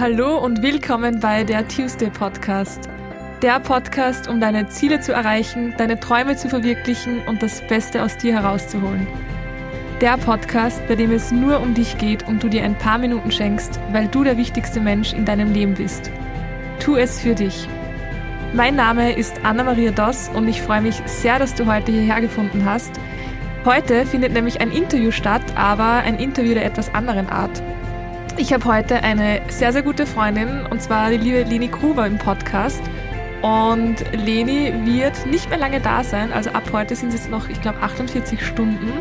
Hallo und willkommen bei der Tuesday Podcast. Der Podcast, um deine Ziele zu erreichen, deine Träume zu verwirklichen und das Beste aus dir herauszuholen. Der Podcast, bei dem es nur um dich geht und du dir ein paar Minuten schenkst, weil du der wichtigste Mensch in deinem Leben bist. Tu es für dich. Mein Name ist Anna-Maria Doss und ich freue mich sehr, dass du heute hierher gefunden hast. Heute findet nämlich ein Interview statt, aber ein Interview der etwas anderen Art. Ich habe heute eine sehr, sehr gute Freundin und zwar die liebe Leni Gruber im Podcast. Und Leni wird nicht mehr lange da sein, also ab heute sind es jetzt noch, ich glaube, 48 Stunden.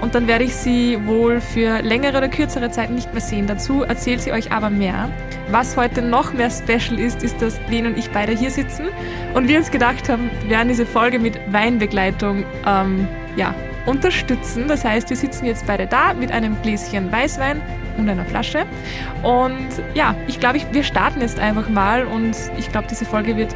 Und dann werde ich sie wohl für längere oder kürzere Zeit nicht mehr sehen. Dazu erzählt sie euch aber mehr. Was heute noch mehr special ist, ist, dass Leni und ich beide hier sitzen und wir uns gedacht haben, wir werden diese Folge mit Weinbegleitung ähm, ja, unterstützen. Das heißt, wir sitzen jetzt beide da mit einem Gläschen Weißwein und einer Flasche. Und ja, ich glaube, wir starten jetzt einfach mal und ich glaube, diese Folge wird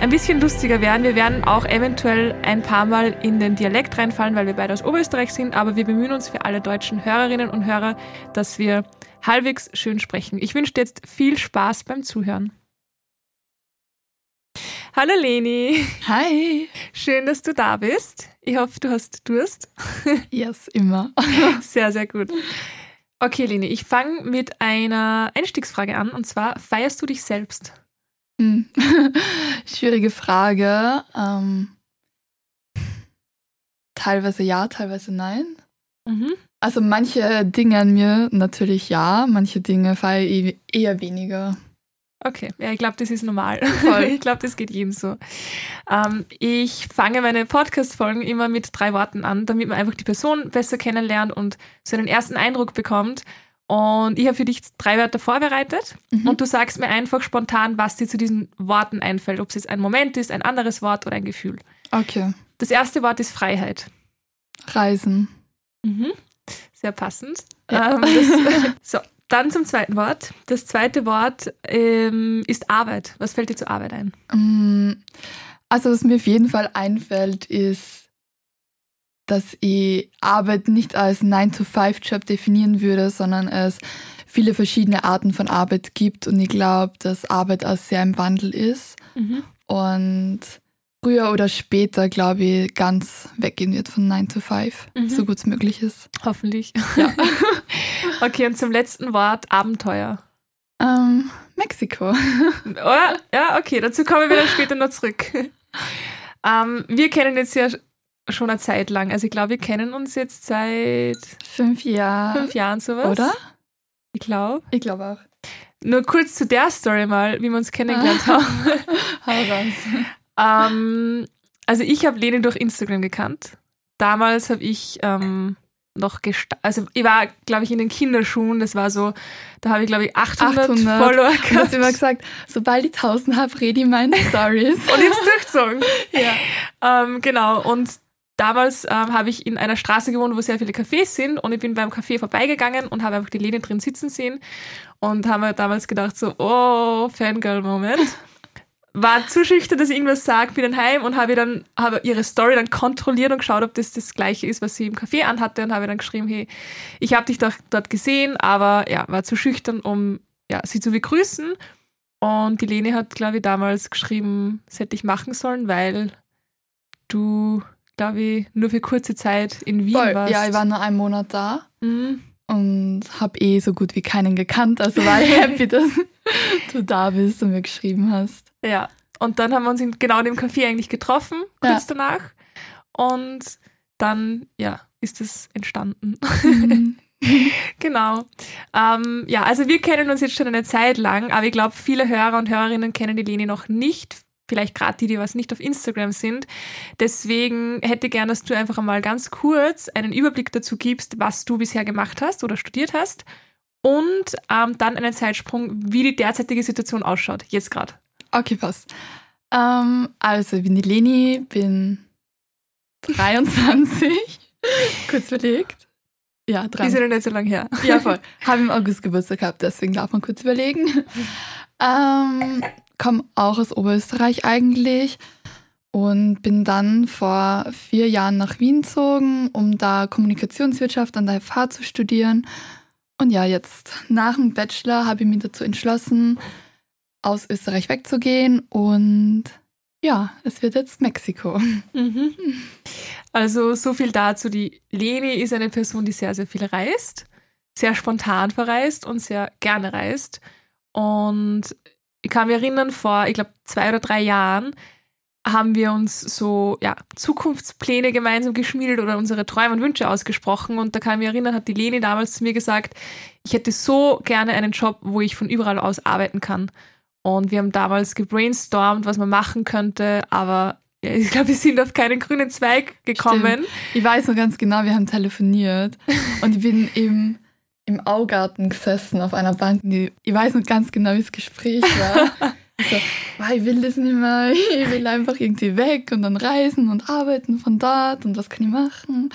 ein bisschen lustiger werden. Wir werden auch eventuell ein paar Mal in den Dialekt reinfallen, weil wir beide aus Oberösterreich sind, aber wir bemühen uns für alle deutschen Hörerinnen und Hörer, dass wir halbwegs schön sprechen. Ich wünsche dir jetzt viel Spaß beim Zuhören. Hallo Leni. Hi. Schön, dass du da bist. Ich hoffe, du hast Durst. Yes, immer. Sehr, sehr gut. Okay, Leni, ich fange mit einer Einstiegsfrage an und zwar, feierst du dich selbst? Hm. Schwierige Frage. Ähm, teilweise ja, teilweise nein. Mhm. Also manche Dinge an mir natürlich ja, manche Dinge feiere ich eher weniger. Okay, ja, ich glaube, das ist normal. Voll. ich glaube, das geht jedem so. Ähm, ich fange meine Podcast-Folgen immer mit drei Worten an, damit man einfach die Person besser kennenlernt und so einen ersten Eindruck bekommt. Und ich habe für dich drei Wörter vorbereitet Mhm. und du sagst mir einfach spontan, was dir zu diesen Worten einfällt. Ob es jetzt ein Moment ist, ein anderes Wort oder ein Gefühl. Okay. Das erste Wort ist Freiheit. Reisen. Mhm. Sehr passend. Ja. Ähm, das, so, dann zum zweiten Wort. Das zweite Wort ähm, ist Arbeit. Was fällt dir zur Arbeit ein? Mm, Also was mir auf jeden Fall einfällt, ist, dass ich Arbeit nicht als 9-to-5-Job definieren würde, sondern es viele verschiedene Arten von Arbeit gibt. Und ich glaube, dass Arbeit auch sehr im Wandel ist. Mhm. und früher oder später, glaube ich, ganz weggehen wird von 9 to 5, Mhm. so gut es möglich ist. Hoffentlich. Ja. okay, und zum letzten Wort Abenteuer. ähm, Mexiko. Oder? Ja, okay, dazu kommen wir dann später noch zurück. Ähm, wir kennen jetzt ja schon eine Zeit lang. Also ich glaube, wir kennen uns jetzt seit Fünf Jahre. fünf Jahren sowas. Oder? Ich glaube. Ich glaube auch. Nur kurz zu der Story mal, wie wir uns kennengelernt haben. Hau raus. Ähm, also ich habe Lene durch Instagram gekannt. Damals habe ich ähm, noch gestartet, also ich war, glaube ich, in den Kinderschuhen, das war so, da habe ich, glaube ich, 800, 800. Follower Du hast gehabt. immer gesagt, sobald ich 1000 habe, rede ich meine Stories. Und ich hab's durchgezogen. ja. Ähm, genau, und damals ähm, habe ich in einer Straße gewohnt, wo sehr viele Cafés sind und ich bin beim Café vorbeigegangen und habe einfach die Lene drin sitzen sehen und habe mir damals gedacht so, oh, Fangirl-Moment. War zu schüchtern, dass ich irgendwas sage, bin dann heim und habe dann habe ihre Story dann kontrolliert und geschaut, ob das das gleiche ist, was sie im Café anhatte und habe dann geschrieben, hey, ich habe dich doch dort gesehen, aber ja, war zu schüchtern, um ja, sie zu begrüßen. Und die Lene hat, glaube ich, damals geschrieben, das hätte ich machen sollen, weil du, glaube ich, nur für kurze Zeit in Wien Voll. warst. Ja, ich war nur einen Monat da Mhm. und habe eh so gut wie keinen gekannt. Also war ich happy, dass du da bist und mir geschrieben hast. Ja. Und dann haben wir uns in genau dem Café eigentlich getroffen, kurz danach. Und dann, ja, ist es entstanden. Mhm. genau. Ähm, ja, also wir kennen uns jetzt schon eine Zeit lang, aber ich glaube, viele Hörer und Hörerinnen kennen die Leni noch nicht. Vielleicht gerade die, die was nicht auf Instagram sind. Deswegen hätte ich gern, dass du einfach einmal ganz kurz einen Überblick dazu gibst, was du bisher gemacht hast oder studiert hast. Und ähm, dann einen Zeitsprung, wie die derzeitige Situation ausschaut, jetzt gerade. Okay, passt. Ähm, also, ich bin die Leni, bin 23. Kurz überlegt. Ja, Ist ja 23. noch nicht so lange her. Ja, voll. Habe im August Geburtstag gehabt, deswegen darf man kurz überlegen. Ähm, Komme auch aus Oberösterreich eigentlich und bin dann vor vier Jahren nach Wien gezogen, um da Kommunikationswirtschaft an der FH zu studieren. Und ja, jetzt nach dem Bachelor habe ich mich dazu entschlossen, aus Österreich wegzugehen und ja, es wird jetzt Mexiko. Mhm. Also so viel dazu. Die Leni ist eine Person, die sehr, sehr viel reist, sehr spontan verreist und sehr gerne reist. Und ich kann mich erinnern, vor, ich glaube, zwei oder drei Jahren haben wir uns so ja, Zukunftspläne gemeinsam geschmiedet oder unsere Träume und Wünsche ausgesprochen. Und da kann ich mich erinnern, hat die Leni damals zu mir gesagt, ich hätte so gerne einen Job, wo ich von überall aus arbeiten kann. Und wir haben damals gebrainstormt, was man machen könnte, aber ich glaube, wir sind auf keinen grünen Zweig gekommen. Stimmt. Ich weiß noch ganz genau, wir haben telefoniert und ich bin im, im Augarten gesessen auf einer Bank. Ich weiß noch ganz genau, wie das Gespräch war. Ich so, ich will das nicht mehr, ich will einfach irgendwie weg und dann reisen und arbeiten von dort und was kann ich machen.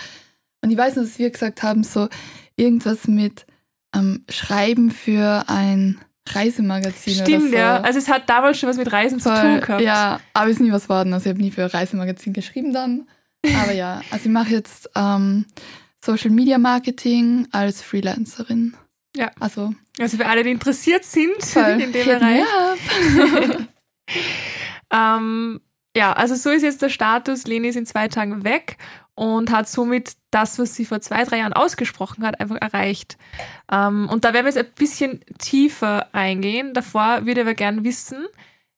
Und ich weiß noch, dass wir gesagt haben, so irgendwas mit ähm, Schreiben für ein Reisemagazin Stimmt, oder so. ja. Also es hat damals schon was mit Reisen Voll, zu tun gehabt. Ja, aber es ist nie was worden. Also ich habe nie für Reisemagazin geschrieben dann. Aber ja, also ich mache jetzt ähm, Social Media Marketing als Freelancerin. Ja. Also, also für alle, die interessiert sind voll. in dem Bereich. ähm, ja, also so ist jetzt der Status. Leni ist in zwei Tagen weg und hat somit das, was sie vor zwei, drei Jahren ausgesprochen hat, einfach erreicht. Ähm, und da werden wir jetzt ein bisschen tiefer reingehen. Davor würde ich aber gerne wissen,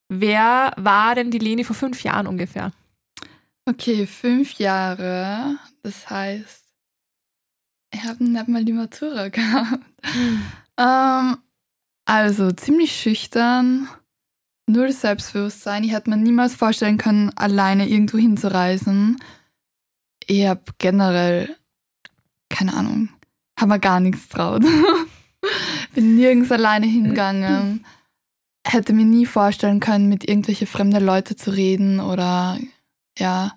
wer war denn die Leni vor fünf Jahren ungefähr? Okay, fünf Jahre. Das heißt, ich habe nicht mal die Matura gehabt. Hm. Ähm, also ziemlich schüchtern, null Selbstbewusstsein. Ich hätte mir niemals vorstellen können, alleine irgendwo hinzureisen ich habe generell, keine Ahnung, habe mir gar nichts traut. Bin nirgends alleine hingegangen. Hätte mir nie vorstellen können, mit irgendwelche fremde Leute zu reden oder ja.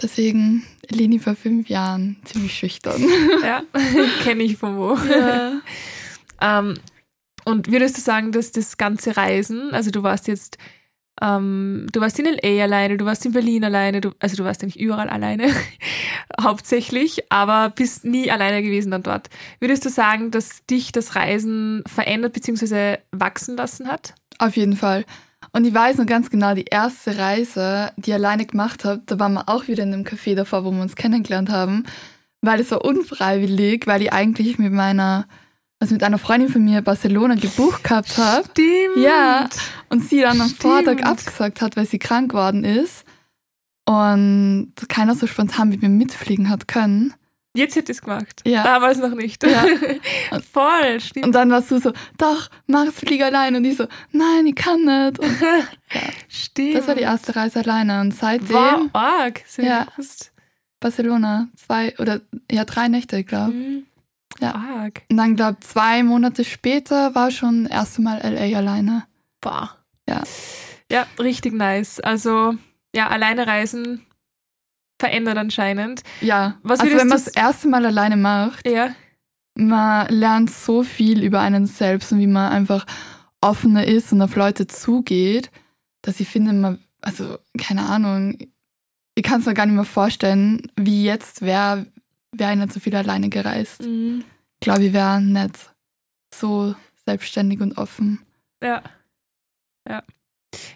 Deswegen Leni vor fünf Jahren ziemlich schüchtern. Ja, kenne ich von wo. Ja. ähm, und würdest du sagen, dass das ganze Reisen, also du warst jetzt ähm, du warst in LA alleine, du warst in Berlin alleine, du, also du warst eigentlich überall alleine, hauptsächlich, aber bist nie alleine gewesen dann dort. Würdest du sagen, dass dich das Reisen verändert bzw. wachsen lassen hat? Auf jeden Fall. Und ich weiß noch ganz genau, die erste Reise, die ich alleine gemacht habe, da waren wir auch wieder in einem Café davor, wo wir uns kennengelernt haben, weil es war unfreiwillig, weil ich eigentlich mit meiner also mit einer Freundin von mir Barcelona gebucht gehabt habe. Stimmt. Ja. Und sie dann am Stimmt. Vortag abgesagt hat, weil sie krank geworden ist. Und keiner so spontan mit mir mitfliegen hat können. Jetzt hätte ich es gemacht. Ja. Damals noch nicht. Ja. Voll, stimmt. Und dann warst du so, doch, mach es, flieg allein. Und ich so, nein, ich kann nicht. Und, ja. Stimmt. Das war die erste Reise alleine. Und seitdem. Wow, arg. Ja. Barcelona. Zwei oder ja, drei Nächte, ich glaube. Mhm. Ja. Arg. Und dann, glaube ich, zwei Monate später war schon das erste Mal LA alleine. Boah. Ja. Ja, richtig nice. Also, ja, alleine reisen verändert anscheinend. Ja, Was also wenn man das erste Mal alleine macht, ja. man lernt so viel über einen selbst und wie man einfach offener ist und auf Leute zugeht, dass ich finde, man, also keine Ahnung, ich kann es mir gar nicht mehr vorstellen, wie jetzt wäre, wäre ich nicht so viel alleine gereist. Mhm. Ich glaube, ich wäre nicht so selbstständig und offen. Ja. Ja.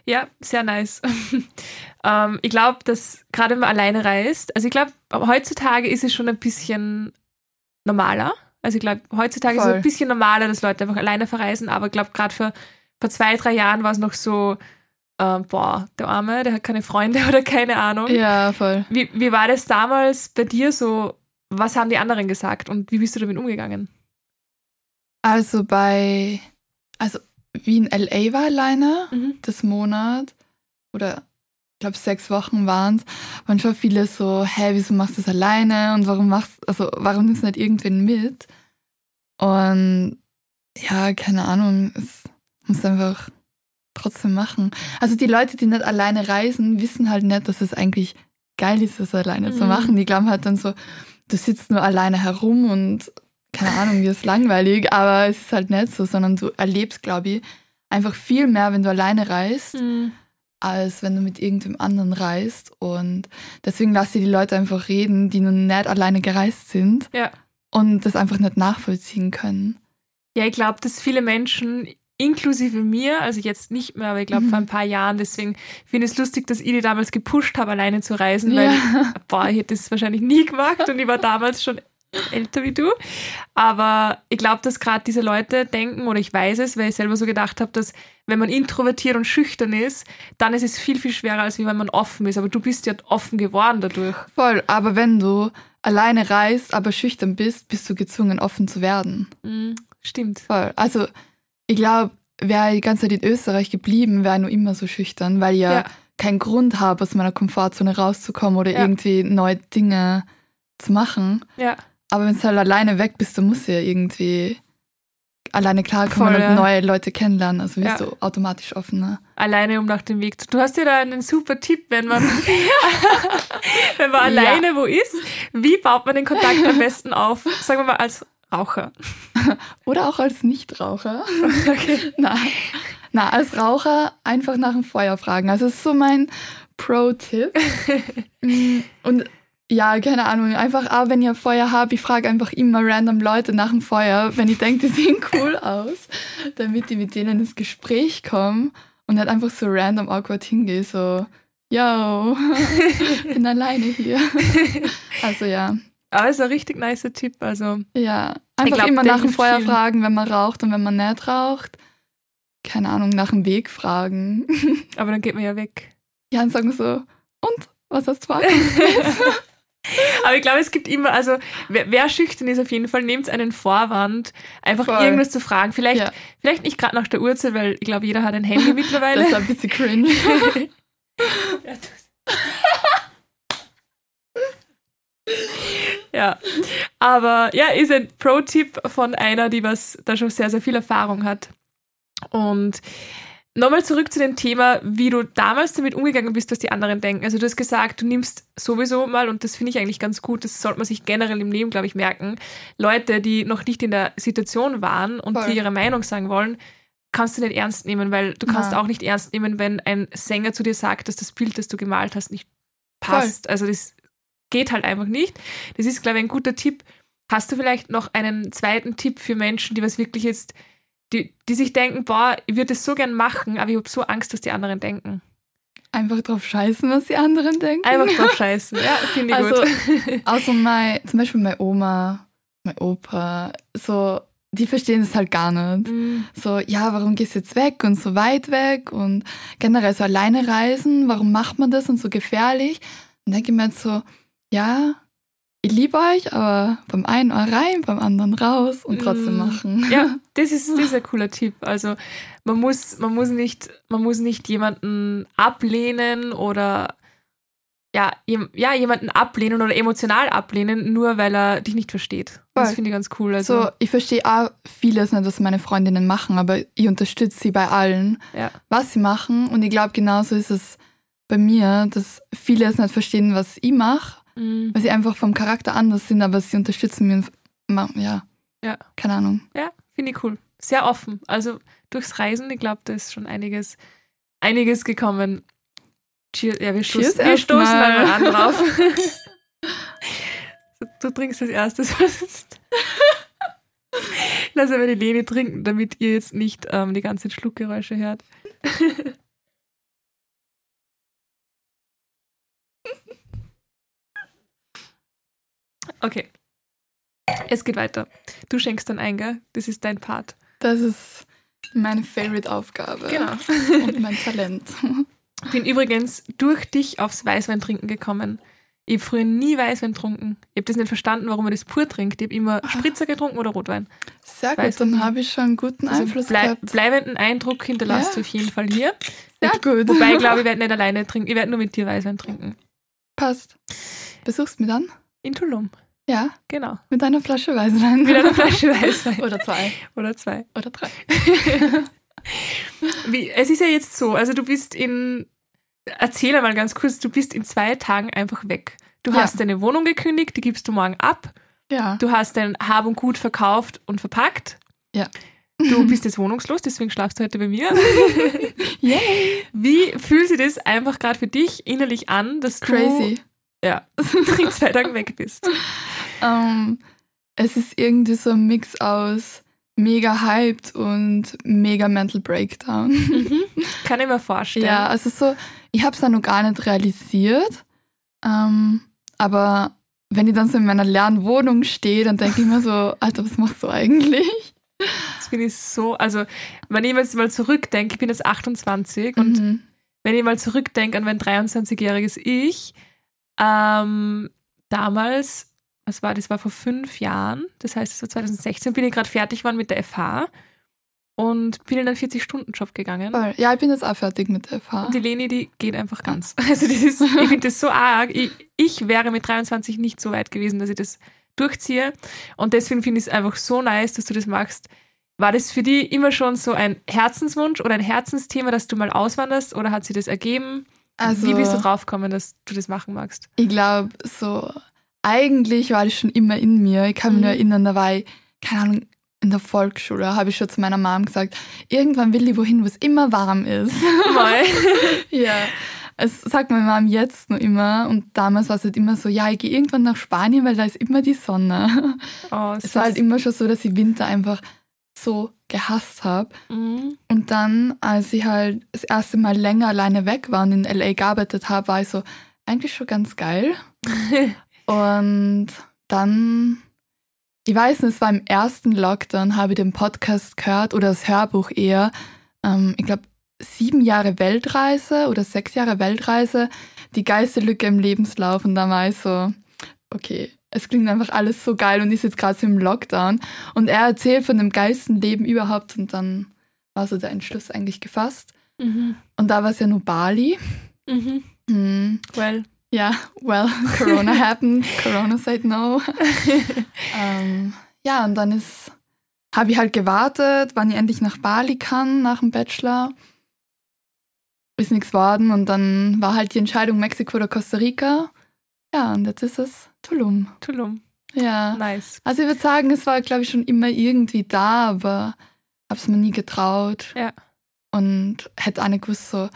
Ja, sehr nice. ähm, ich glaube, dass gerade wenn man alleine reist, also ich glaube, heutzutage ist es schon ein bisschen normaler. Also ich glaube, heutzutage Voll. ist es ein bisschen normaler, dass Leute einfach alleine verreisen, aber ich glaube, gerade vor, vor zwei, drei Jahren war es noch so, äh, boah, der Arme, der hat keine Freunde oder keine Ahnung. Ja, voll. Wie, wie war das damals bei dir so? Was haben die anderen gesagt und wie bist du damit umgegangen? Also bei, also wie in LA war alleine, mhm. das Monat, oder ich glaube sechs Wochen waren es, waren schon viele so, hä, wieso machst du das alleine und warum machst, also warum nimmst du nicht irgendwen mit? Und ja, keine Ahnung, es muss einfach trotzdem machen. Also die Leute, die nicht alleine reisen, wissen halt nicht, dass es eigentlich geil ist, das alleine mhm. zu machen. Die glauben halt dann so, du sitzt nur alleine herum und keine Ahnung, mir ist langweilig, aber es ist halt nicht so, sondern du erlebst, glaube ich, einfach viel mehr, wenn du alleine reist, mhm. als wenn du mit irgendwem anderen reist. Und deswegen lasse ich die Leute einfach reden, die noch nicht alleine gereist sind. Ja. und das einfach nicht nachvollziehen können. Ja, ich glaube, dass viele Menschen, inklusive mir, also jetzt nicht mehr, aber ich glaube Mhm. vor ein paar Jahren, deswegen finde ich es lustig, dass ich die damals gepusht habe, alleine zu reisen, weil, Ja. boah, ich hätte das wahrscheinlich nie gemacht und ich war damals schon älter wie du. Aber ich glaube, dass gerade diese Leute denken, oder ich weiß es, weil ich selber so gedacht habe, dass wenn man introvertiert und schüchtern ist, dann ist es viel, viel schwerer, als wenn man offen ist. Aber du bist ja offen geworden dadurch. Voll, aber wenn du alleine reist, aber schüchtern bist, bist du gezwungen, offen zu werden. Mhm, stimmt. Voll. Also, ich glaube, wäre die ganze Zeit in Österreich geblieben, wäre nur immer so schüchtern, weil ich ja, Ja. keinen Grund habe, aus meiner Komfortzone rauszukommen oder Ja. irgendwie neue Dinge zu machen. Ja. Aber wenn du halt alleine weg bist, dann musst du ja irgendwie alleine klarkommen Voll, und ja. neue Leute kennenlernen. Also wirst Ja. du automatisch offener. alleine um nach dem Weg zu. Du hast ja da einen super Tipp, wenn man, wenn man Ja. alleine wo ist. Wie baut man den Kontakt am besten auf? Sagen wir mal als Raucher. Oder auch als Nichtraucher. Okay. Na, na, als Raucher einfach nach dem Feuer fragen. Also das ist so mein Pro-Tipp. Mm, Und ja, keine Ahnung, einfach, ah, wenn ihr Feuer habt, ich frage einfach immer random Leute nach dem Feuer, wenn ich denke, die sehen cool aus, damit ich mit denen ins Gespräch komme und nicht einfach so random awkward hingehe, so, yo, bin alleine hier. Also ja, Aber ist ein richtig nicer Tipp. Also, ja, einfach glaub, immer nach dem Feuer fragen, wenn man raucht und wenn man nicht raucht. Keine Ahnung, nach dem Weg fragen. aber dann geht man ja weg. Ja, und sagen so, und, was hast du vorgehabt? Aber ich glaube, es gibt immer, also wer, wer schüchtern ist auf jeden Fall, nehmt einen Vorwand, einfach Voll. irgendwas zu fragen. Vielleicht, Ja. vielleicht nicht gerade nach der Uhrzeit, weil ich glaube, jeder hat ein Handy mittlerweile. Das ist ein bisschen cringe. Ja, ja, aber ja, ist ein Pro-Tipp von einer, die was da schon sehr, sehr viel Erfahrung hat. Und nochmal zurück zu dem Thema, wie du damals damit umgegangen bist, was die anderen denken. Also du hast gesagt, du nimmst sowieso mal, und das finde ich eigentlich ganz gut, das sollte man sich generell im Leben, glaube ich, merken, Leute, die noch nicht in der Situation waren und Voll. die ihre Meinung sagen wollen, kannst du nicht ernst nehmen, weil du kannst Nein. auch nicht ernst nehmen, wenn ein Sänger zu dir sagt, dass das Bild, das du gemalt hast, nicht passt. Also das geht halt einfach nicht. Das ist, glaube ich, ein guter Tipp. Hast du vielleicht noch einen zweiten Tipp für Menschen, die was wirklich jetzt, die, die sich denken, boah, ich würde es so gern machen, aber ich habe so Angst, dass die anderen denken. Einfach drauf scheißen, was die anderen denken. Einfach drauf scheißen. Ja, finde ich Also, gut. Außer mein, zum Beispiel meine Oma, mein Opa, so, die verstehen das halt gar nicht. Mm, So, ja, warum gehst du jetzt weg und so weit weg und generell so alleine reisen, warum macht man das und so gefährlich? Und denke ich mir jetzt so, ja, ich liebe euch, aber beim einen Ohr rein, beim anderen raus und trotzdem Mm. machen. Ja, das ist, ein cooler Tipp. Also man muss, man muss nicht, man muss nicht jemanden ablehnen oder ja, ja, jemanden ablehnen oder emotional ablehnen, nur weil er dich nicht versteht. Das finde ich ganz cool. Also, So, ich verstehe auch vieles nicht, was meine Freundinnen machen, aber ich unterstütze sie bei allen, ja. was sie machen. Und ich glaube, genauso ist es bei mir, dass viele es nicht verstehen, was ich mache, Mm, weil sie einfach vom Charakter anders sind, aber sie unterstützen ma- Ja. Ja. Keine Ahnung. ja, finde ich cool. Sehr offen. Also durchs Reisen, ich glaube, da ist schon einiges, einiges gekommen. Cheers. Ja, wir Cheers stoßen, wir stoßen erstmal. einmal an drauf. du, trinkst als erstes. Lass aber die Lene trinken, damit ihr jetzt nicht ähm, die ganzen Schluckgeräusche hört. Okay. Es geht weiter. Du schenkst dann ein, gell? Das ist dein Part. Das ist meine Favorite-Aufgabe. Genau. Und mein Talent. Bin übrigens durch dich aufs Weißweintrinken gekommen. Ich habe früher nie Weißwein getrunken. Ich habe das nicht verstanden, warum man das pur trinkt. Ich habe immer Spritzer getrunken oder Rotwein. Sehr gut, Weiß dann habe ich schon einen guten Also Einfluss blei gehabt. bleibenden Eindruck hinterlasst Ja. du auf jeden Fall hier. Sehr gut. Wobei ich glaube, ich werde nicht alleine trinken. Ich werde nur mit dir Weißwein trinken. Passt. Besuchst mich dann? In Tulum. Ja, Genau. mit einer Flasche Weißwein. Mit einer Flasche Weißwein. Oder zwei. Oder zwei. Oder drei. Wie, es ist ja jetzt so, also du bist in, erzähl einmal ganz kurz, du bist in zwei Tagen einfach weg. Du Ja. hast deine Wohnung gekündigt, die gibst du morgen ab. Ja. Du hast dein Hab und Gut verkauft und verpackt. Ja. Du bist jetzt wohnungslos, deswegen schlafst du heute bei mir. Yay. Wie fühlt sich das einfach gerade für dich innerlich an, dass Crazy. du ja, in zwei Tagen weg bist? Ähm, es ist irgendwie so ein Mix aus mega hyped und mega mental breakdown. Mhm. Kann ich mir vorstellen. Ja, also so, ich habe es dann noch gar nicht realisiert, ähm, aber wenn ich dann so in meiner leeren Wohnung stehe, dann denke ich mir so, Alter, was machst du eigentlich? Das finde ich so, also wenn ich jetzt mal zurückdenke, ich bin jetzt 28 und Mhm. wenn ich mal zurückdenke an mein 23-jähriges Ich, ähm, damals, was war das, war vor fünf Jahren, das heißt, es war 2016, bin ich gerade fertig geworden mit der FH und bin in einen 40-Stunden-Job gegangen. Voll. Ja, ich bin jetzt auch fertig mit der FH. Und die Leni, die geht einfach ganz. Also das ist, ich finde das so arg. Ich, ich wäre mit 23 nicht so weit gewesen, dass ich das durchziehe. Und deswegen finde ich es einfach so nice, dass du das machst. War das für dich immer schon so ein Herzenswunsch oder ein Herzensthema, dass du mal auswanderst oder hat sie das ergeben? Also, Wie bist du draufgekommen, dass du das machen magst? ich glaube, so, eigentlich war das schon immer in mir. Ich kann mich Mhm. nur erinnern, da war ich, keine Ahnung, in der Volksschule, habe ich schon zu meiner Mom gesagt, irgendwann will ich wohin, wo es immer warm ist. Ja. Es sagt meine Mom jetzt nur immer und damals war es halt immer so, ja, ich gehe irgendwann nach Spanien, weil da ist immer die Sonne. Oh, Es war halt immer schon so, dass ich Winter einfach so gehasst habe. Mhm. Und dann, als ich halt das erste Mal länger alleine weg war und in LA gearbeitet habe, war ich so, eigentlich schon ganz geil. Und dann, ich weiß nicht, es war im ersten Lockdown, habe ich den Podcast gehört oder das Hörbuch eher. Ähm, ich glaube, sieben Jahre Weltreise oder sechs Jahre Weltreise, die geilste Lücke im Lebenslauf. Und da war ich so, okay, es klingt einfach alles so geil und ist jetzt gerade so im Lockdown. Und er erzählt von dem geilsten Leben überhaupt und dann war so der Entschluss eigentlich gefasst. Mhm. Und da war es ja nur Bali. Mhm. Hm. Well. Ja, well, Corona happened. Corona said no. ähm, ja, und dann ist, habe ich halt gewartet, wann ich endlich nach Bali kann, nach dem Bachelor. Ist nichts worden und dann war halt die Entscheidung Mexiko oder Costa Rica. Ja, und jetzt ist es Tulum. Tulum. Ja. Nice. Also ich würde sagen, es war, glaube ich, schon immer irgendwie da, aber habe es mir nie getraut. Ja. Und hätte auch nicht gewusst, so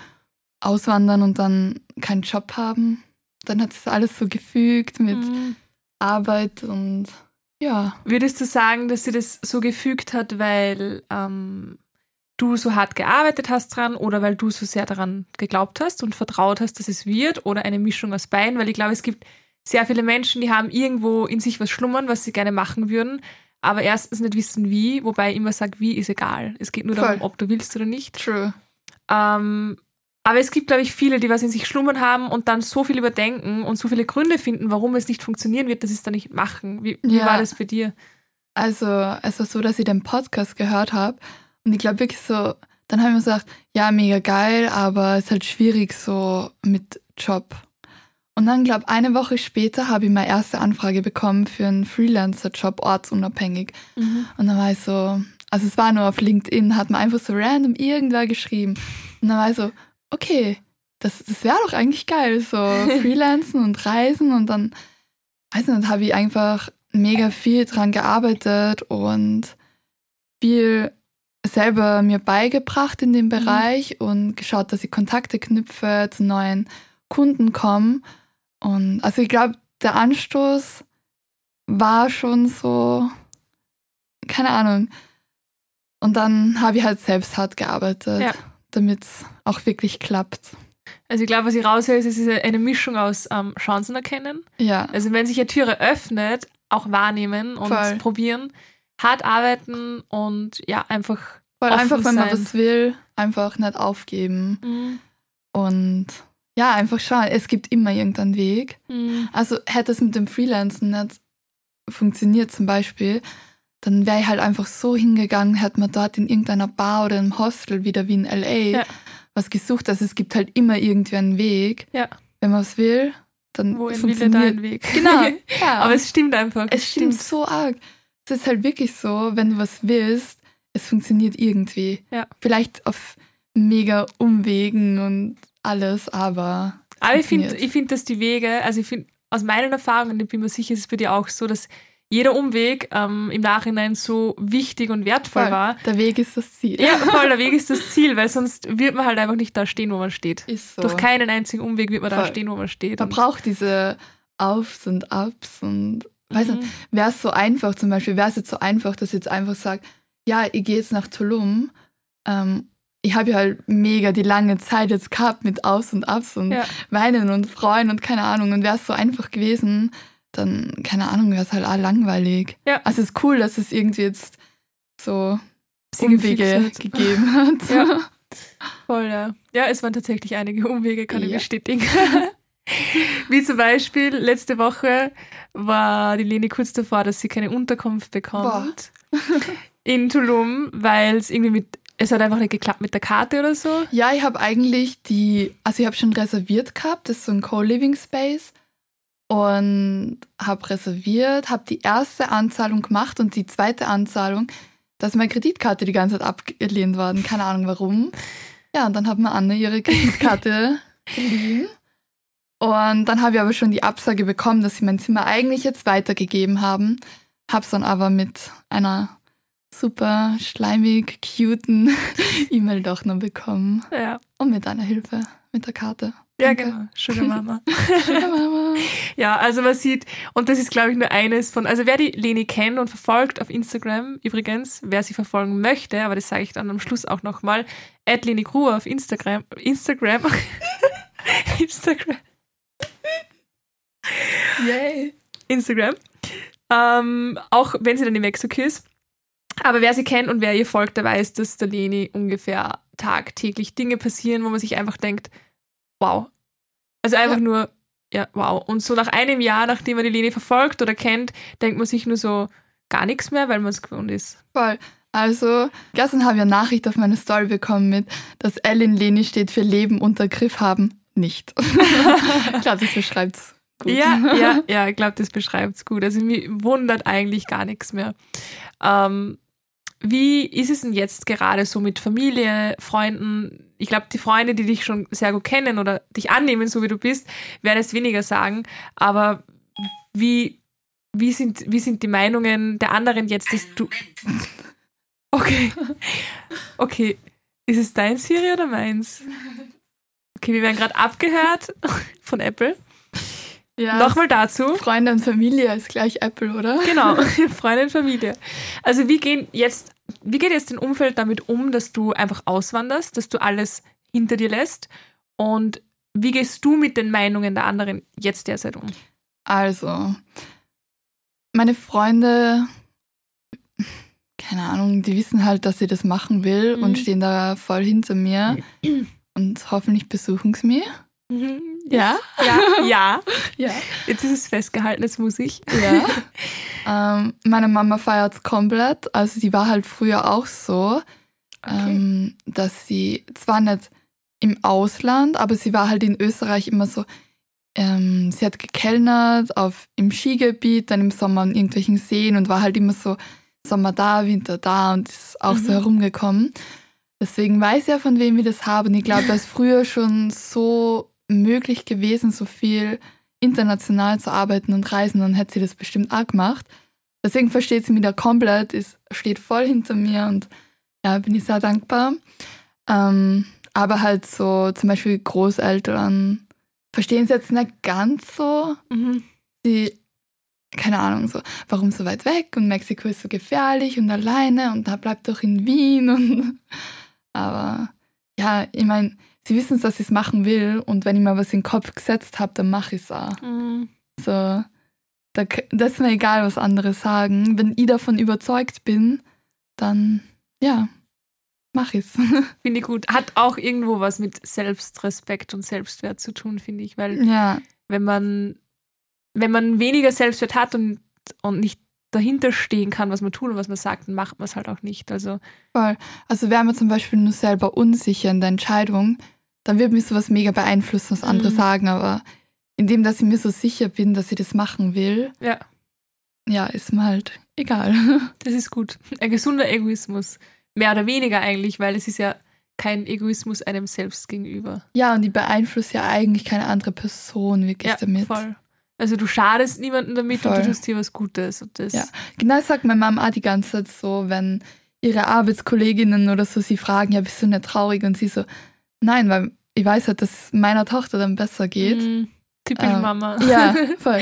auswandern und dann keinen Job haben. Dann hat sich alles so gefügt mit Mhm. Arbeit und ja. Würdest du sagen, dass sie das so gefügt hat, weil ähm, du so hart gearbeitet hast dran oder weil du so sehr daran geglaubt hast und vertraut hast, dass es wird oder eine Mischung aus beiden? Weil ich glaube, es gibt sehr viele Menschen, die haben irgendwo in sich was schlummern, was sie gerne machen würden, aber erstens nicht wissen wie, wobei ich immer sage, wie ist egal. Es geht nur darum, Voll. ob du willst oder nicht. True. Ähm, aber es gibt, glaube ich, viele, die was in sich schlummern haben und dann so viel überdenken und so viele Gründe finden, warum es nicht funktionieren wird, dass sie es dann nicht machen. Wie, wie Ja. war das bei dir? Also es war so, dass ich den Podcast gehört habe und ich glaube wirklich so, dann habe ich mir gesagt, ja, mega geil, aber es ist halt schwierig so mit Job. Und dann, glaube eine Woche später habe ich meine erste Anfrage bekommen für einen Freelancer-Job, ortsunabhängig. Und dann war ich so, also es war nur auf LinkedIn, hat man einfach so random irgendwer geschrieben. Und dann war ich so, okay, das, das wäre doch eigentlich geil, so Freelancen und Reisen und dann, weiß nicht, habe ich einfach mega viel dran gearbeitet und viel selber mir beigebracht in dem Bereich und geschaut, dass ich Kontakte knüpfe, zu neuen Kunden komme. Und also ich glaube, der Anstoß war schon so, keine Ahnung. Und dann habe ich halt selbst hart gearbeitet, Ja. damit es auch wirklich klappt. Also ich glaube, was ich raushöre, ist, es ist eine Mischung aus ähm, Chancen erkennen. Ja, Also wenn sich eine Türe öffnet, auch wahrnehmen und Voll. probieren, hart arbeiten und ja, einfach weil offen einfach, wenn man sein. was will, einfach nicht aufgeben. Und ja, einfach schauen, es gibt immer irgendeinen Weg. Mhm. Also hätte es mit dem Freelancen nicht funktioniert zum Beispiel, dann wäre ich halt einfach so hingegangen, hätte man dort in irgendeiner Bar oder im Hostel wieder wie in L.A. Ja. was gesucht. Also es gibt halt immer irgendwie einen Weg. Ja. Wenn man es will, dann Wohin will er funktioniert einen Weg? Genau. Ja, Aber es stimmt einfach. es stimmt so arg. Es ist halt wirklich so, wenn du was willst, es funktioniert irgendwie. Ja. Vielleicht auf mega Umwegen und alles, aber. Aber ich finde, ich find, dass die Wege, also ich finde, aus meinen Erfahrungen, ich bin mir sicher, ist es bei dir auch so, dass jeder Umweg ähm, im Nachhinein so wichtig und wertvoll Voll. war. Der Weg ist das Ziel. Ja, voll, der Weg ist das Ziel, weil sonst wird man halt einfach nicht da stehen, wo man steht. Ist so. Durch keinen einzigen Umweg wird man da Voll. stehen, wo man steht. Man braucht diese Aufs und Ups und weiß Mhm. nicht, wäre es so einfach, zum Beispiel, wäre es jetzt so einfach, dass ich jetzt einfach sage, ja, ich gehe jetzt nach Tulum. Ähm, ich habe ja halt mega die lange Zeit jetzt gehabt mit Aus und Abs und Ja. Weinen und Freuen und keine Ahnung. Und wäre es so einfach gewesen, dann, keine Ahnung, wäre es halt auch langweilig. Ja. Also es ist cool, dass es irgendwie jetzt so Umwege gegeben hat. Ja. Voll, ja. Ja, es waren tatsächlich einige Umwege, kann ich Ja. bestätigen. Wie zum Beispiel, letzte Woche war die Leni kurz davor, dass sie keine Unterkunft bekommt in Tulum, weil es irgendwie mit, es hat einfach nicht geklappt mit der Karte oder so. Ja, ich habe eigentlich die, also ich habe schon reserviert gehabt, das ist so ein Co-Living Space und habe reserviert, habe die erste Anzahlung gemacht und die zweite Anzahlung, da ist meine Kreditkarte die ganze Zeit abgelehnt worden, keine Ahnung warum. Ja, und dann hat mir Anne ihre Kreditkarte geliehen. Und dann habe ich aber schon die Absage bekommen, dass sie mein Zimmer eigentlich jetzt weitergegeben haben. Hab's dann aber mit einer super schleimig, cuten E-Mail doch noch bekommen. Ja, Und mit deiner Hilfe, mit der Karte. ja Danke. genau. Sugar Mama. Sugar Mama. Ja, also man sieht, und das ist, glaube ich, nur eines von, also wer die Leni kennt und verfolgt auf Instagram, übrigens, wer sie verfolgen möchte, aber das sage ich dann am Schluss auch nochmal, at Leni Gruber auf Instagram, Instagram, Instagram, Yay. Instagram, ähm, auch wenn sie dann in Mexiko ist. Aber wer sie kennt und wer ihr folgt, der weiß, dass der Leni ungefähr tagtäglich Dinge passieren, wo man sich einfach denkt, wow. Also einfach Ja. nur, ja, wow. Und so nach einem Jahr, nachdem man die Leni verfolgt oder kennt, denkt man sich nur so gar nichts mehr, weil man es gewohnt ist. Voll. Also, gestern habe ich eine Nachricht auf meine Story bekommen mit, dass in Leni steht für Leben unter Griff haben. Nicht. ich glaube, das beschreibt's gut. Ja, ja, ja, ich glaube, das beschreibt es gut. Also mir wundert eigentlich gar nichts mehr. Ähm, wie ist es denn jetzt gerade so mit Familie, Freunden? Ich glaube, die Freunde, die dich schon sehr gut kennen oder dich annehmen, so wie du bist, werden es weniger sagen. Aber wie, wie, sind, wie sind die Meinungen der anderen jetzt, dass du. Okay. Okay. Ist es dein Siri oder meins? Okay, wir werden gerade abgehört von Apple. Ja Nochmal dazu. Freunde und Familie ist gleich Apple, oder? Genau, Freunde und Familie. Also wie gehen jetzt, wie geht jetzt dein Umfeld damit um, dass du einfach auswanderst, dass du alles hinter dir lässt? Und wie gehst du mit den Meinungen der anderen jetzt derzeit um? Also, meine Freunde, keine Ahnung, die wissen halt, dass ich das machen will Mhm. und stehen da voll hinter mir. Und hoffentlich besuchen sie mich. Ja? Ja, ja. Ja. Jetzt ist es festgehalten, jetzt muss ich. Ja. ähm, meine Mama feiert es komplett. Also die war halt früher auch so, ähm, dass sie zwar nicht im Ausland, aber sie war halt in Österreich immer so, ähm, sie hat gekellnert auf, im Skigebiet, dann im Sommer an irgendwelchen Seen und war halt immer so Sommer da, Winter da und ist auch so Mhm. herumgekommen. Deswegen weiß ja, von wem wir das haben. Ich glaube, das ist früher schon so möglich gewesen, so viel international zu arbeiten und reisen, dann hätte sie das bestimmt auch gemacht. Deswegen versteht sie mich da komplett, ist, steht voll hinter mir und ja, bin ich sehr dankbar. Ähm, aber halt so zum Beispiel Großeltern verstehen es jetzt nicht ganz so. Mhm. Sie, keine Ahnung, so, warum so weit weg und Mexiko ist so gefährlich und alleine und da bleibt doch in Wien und aber ja, ich meine, sie wissen es, dass ich es machen will und wenn ich mal was in den Kopf gesetzt habe, dann mache ich es auch. Mhm. So, da, das ist mir egal, was andere sagen. Wenn ich davon überzeugt bin, dann ja, mach ich's. Finde ich gut. Hat auch irgendwo was mit Selbstrespekt und Selbstwert zu tun, finde ich. Weil ja, wenn man, wenn man weniger Selbstwert hat und, und nicht dahinter stehen kann, was man tut und was man sagt, dann macht man es halt auch nicht. Also voll. Also wäre mir zum Beispiel nur selber unsicher in der Entscheidung, dann wird mich sowas mega beeinflussen, was andere Mhm. sagen. Aber indem, dass ich mir so sicher bin, dass ich das machen will, ja, ja, ist mir halt egal. das ist gut. Ein gesunder Egoismus. Mehr oder weniger eigentlich, weil es ist ja kein Egoismus einem selbst gegenüber. ja, und ich beeinflusse ja eigentlich keine andere Person wirklich Ja, damit. voll. Also du schadest niemandem damit und Voll. du tust dir was Gutes. Und das, Ja. Genau das sagt meine Mama auch die ganze Zeit so, wenn ihre Arbeitskolleginnen oder so sie fragen, ja, bist du nicht traurig? Und sie so, nein, weil ich weiß halt, dass es meiner Tochter dann besser geht. Mm, typisch Ähm, Mama. Ja, voll.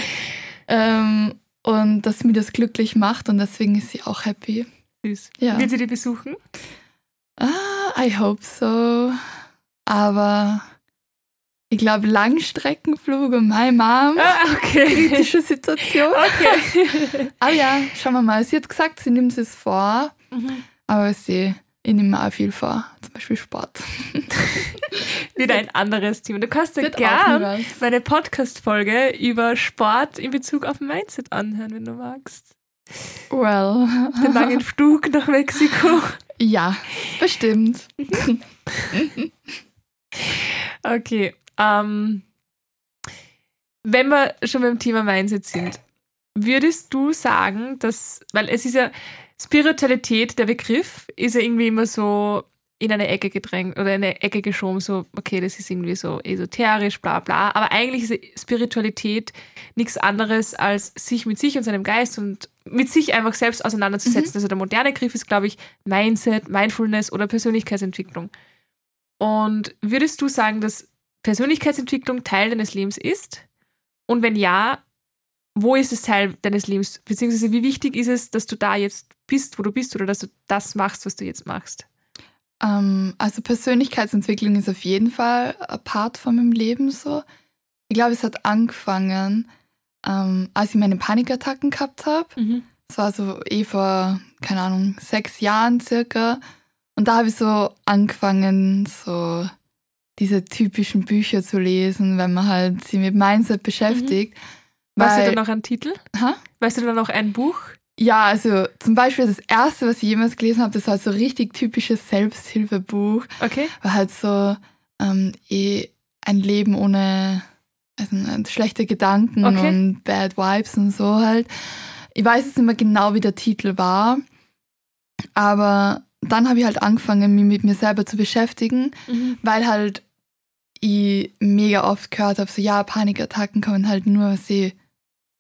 ähm, und dass mir das glücklich macht und deswegen ist sie auch happy. Süß. Ja. Wird sie dich besuchen? Ah, I hope so. Aber ich glaube, Langstreckenflug und my Mom. Ah, okay. Kritische Situation. Okay. Aber ja, schauen wir mal. Sie hat gesagt, sie nimmt es vor. Mhm. Aber sie, ich nehme mir auch viel vor. Zum Beispiel Sport. Wieder ein anderes Thema. Du kannst ja Wird auch gern nie was. meine Podcast-Folge über Sport in Bezug auf Mindset anhören, wenn du magst. Well. Den langen Flug nach Mexiko. Ja, bestimmt. Okay. Ähm, wenn wir schon beim Thema Mindset sind, würdest du sagen, dass, weil es ist ja Spiritualität, der Begriff, ist ja irgendwie immer so in eine Ecke gedrängt oder in eine Ecke geschoben, so, okay, das ist irgendwie so esoterisch, bla bla. Aber eigentlich ist Spiritualität nichts anderes, als sich mit sich und seinem Geist und mit sich einfach selbst auseinanderzusetzen. Also der moderne Begriff ist, glaube ich, Mindset, Mindfulness oder Persönlichkeitsentwicklung. Und würdest du sagen, dass Persönlichkeitsentwicklung Teil deines Lebens ist? Und wenn ja, wo ist es Teil deines Lebens? Beziehungsweise wie wichtig ist es, dass du da jetzt bist, wo du bist oder dass du das machst, was du jetzt machst? Ähm, also Persönlichkeitsentwicklung ist auf jeden Fall ein Part von meinem Leben so. Ich glaube, es hat angefangen, ähm, als ich meine Panikattacken gehabt habe. Das war so eh vor, keine Ahnung, sechs Jahren circa. Und da habe ich so angefangen, so diese typischen Bücher zu lesen, wenn man halt sich mit Mindset beschäftigt. Weißt du dann noch einen Titel? Ha? Weißt du dann noch ein Buch? Ja, also zum Beispiel das erste, was ich jemals gelesen habe, das war so richtig typisches Selbsthilfebuch. Okay. War halt so ähm, eh ein Leben ohne also, schlechte Gedanken Okay. und Bad Vibes und so halt. Ich weiß jetzt nicht mehr genau, wie der Titel war, aber dann habe ich halt angefangen, mich mit mir selber zu beschäftigen, weil halt ich mega oft gehört habe, so ja, Panikattacken kommen halt nur sie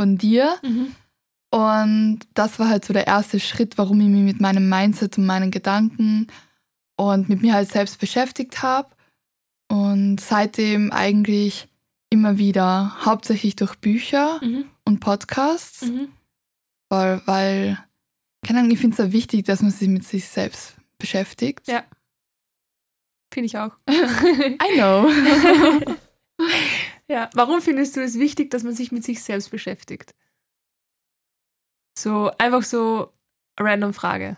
von dir. Und das war halt so der erste Schritt, warum ich mich mit meinem Mindset und meinen Gedanken und mit mir halt selbst beschäftigt habe. Und seitdem eigentlich immer wieder, hauptsächlich durch Bücher Mhm. und Podcasts, Mhm. weil, weil keine Ahnung, ich finde es sehr wichtig, dass man sich mit sich selbst beschäftigt. Ja. Finde ich auch. I know. ja, warum findest du es wichtig, dass man sich mit sich selbst beschäftigt? So, einfach so random Frage.